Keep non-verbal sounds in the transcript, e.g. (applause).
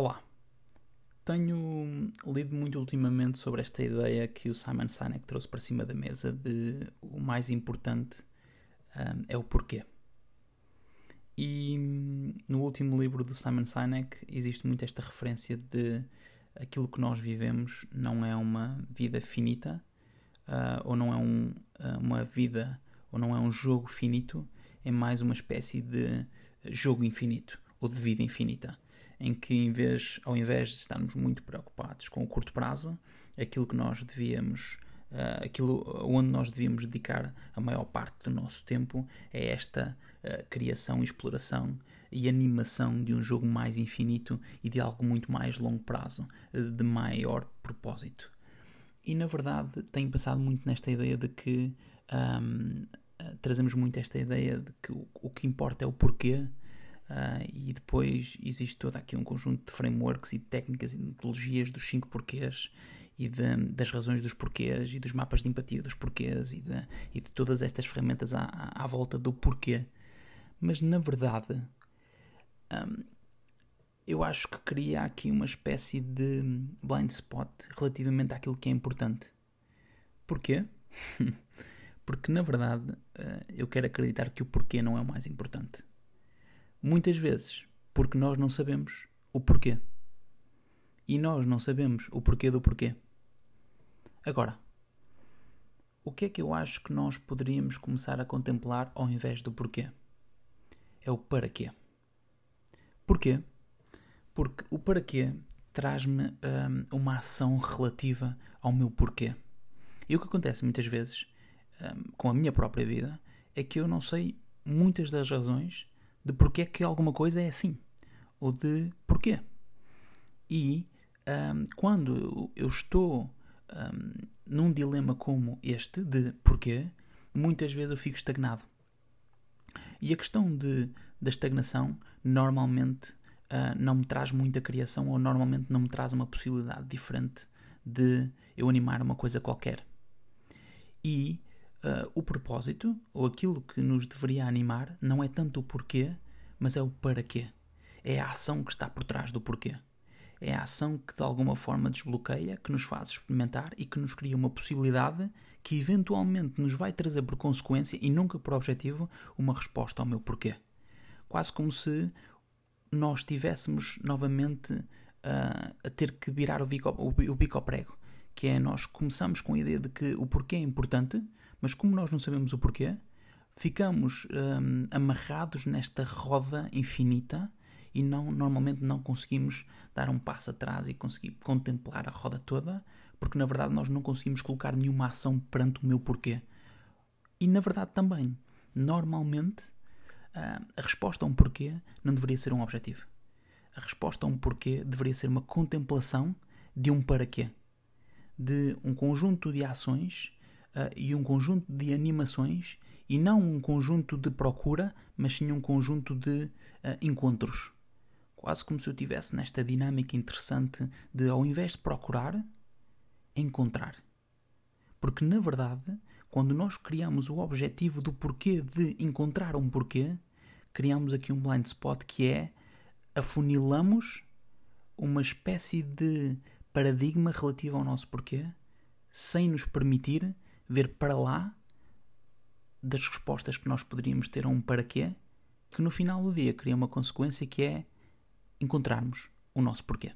Olá. Tenho lido muito ultimamente sobre esta ideia que o Simon Sinek trouxe para cima da mesa de o mais importante um, é o porquê. E no último livro do Simon Sinek existe muito esta referência de aquilo que nós vivemos não é uma vida finita, uh, ou não é um, uh, uma vida, ou não é um jogo finito, é mais uma espécie de jogo infinito, ou de vida infinita em que em vez, ao invés de estarmos muito preocupados com o curto prazo, aquilo que nós devíamos, uh, aquilo onde nós devíamos dedicar a maior parte do nosso tempo é esta uh, criação, exploração e animação de um jogo mais infinito e de algo muito mais longo prazo, de maior propósito. E na verdade tenho pensado muito nesta ideia de que um, trazemos muito esta ideia de que o, o que importa é o porquê Uh, e depois existe todo aqui um conjunto de frameworks e técnicas e metodologias dos cinco porquês e de, das razões dos porquês e dos mapas de empatia dos porquês e de, e de todas estas ferramentas à, à, volta do porquê. Mas na verdade, um, eu acho que cria aqui uma espécie de blind spot relativamente àquilo que é importante. Porquê? (laughs) Porque na verdade uh, eu quero acreditar que o porquê não é o mais importante. Muitas vezes porque nós não sabemos o porquê. E nós não sabemos o porquê do porquê. Agora, o que é que eu acho que nós poderíamos começar a contemplar ao invés do porquê? É o para quê. Porquê? Porque o para quê traz-me hum, uma ação relativa ao meu porquê. E o que acontece muitas vezes hum, com a minha própria vida é que eu não sei muitas das razões de porque é que alguma coisa é assim, ou de porquê. E um, quando eu estou um, num dilema como este, de porquê, muitas vezes eu fico estagnado. E a questão de, da estagnação normalmente uh, não me traz muita criação ou normalmente não me traz uma possibilidade diferente de eu animar uma coisa qualquer. E uh, o propósito, ou aquilo que nos deveria animar, não é tanto o porquê, mas é o para quê. É a ação que está por trás do porquê. É a ação que de alguma forma desbloqueia, que nos faz experimentar e que nos cria uma possibilidade que eventualmente nos vai trazer por consequência e nunca por objetivo uma resposta ao meu porquê. Quase como se nós estivéssemos novamente uh, a ter que virar o bico, o, o bico ao prego. Que é nós começamos com a ideia de que o porquê é importante, mas como nós não sabemos o porquê, ficamos um, amarrados nesta roda infinita e não, normalmente não conseguimos dar um passo atrás e conseguir contemplar a roda toda, porque na verdade nós não conseguimos colocar nenhuma ação perante o meu porquê. E na verdade também, normalmente, uh, a resposta a um porquê não deveria ser um objetivo. A resposta a um porquê deveria ser uma contemplação de um para quê. De um conjunto de ações uh, e um conjunto de animações e não um conjunto de procura, mas sim um conjunto de uh, encontros. Quase como se eu estivesse nesta dinâmica interessante de, ao invés de procurar, encontrar. Porque, na verdade, quando nós criamos o objetivo do porquê de encontrar um porquê, criamos aqui um blind spot que é afunilamos uma espécie de paradigma relativo ao nosso porquê, sem nos permitir ver para lá das respostas que nós poderíamos ter a um para quê, que no final do dia cria uma consequência que é encontrarmos o nosso porquê.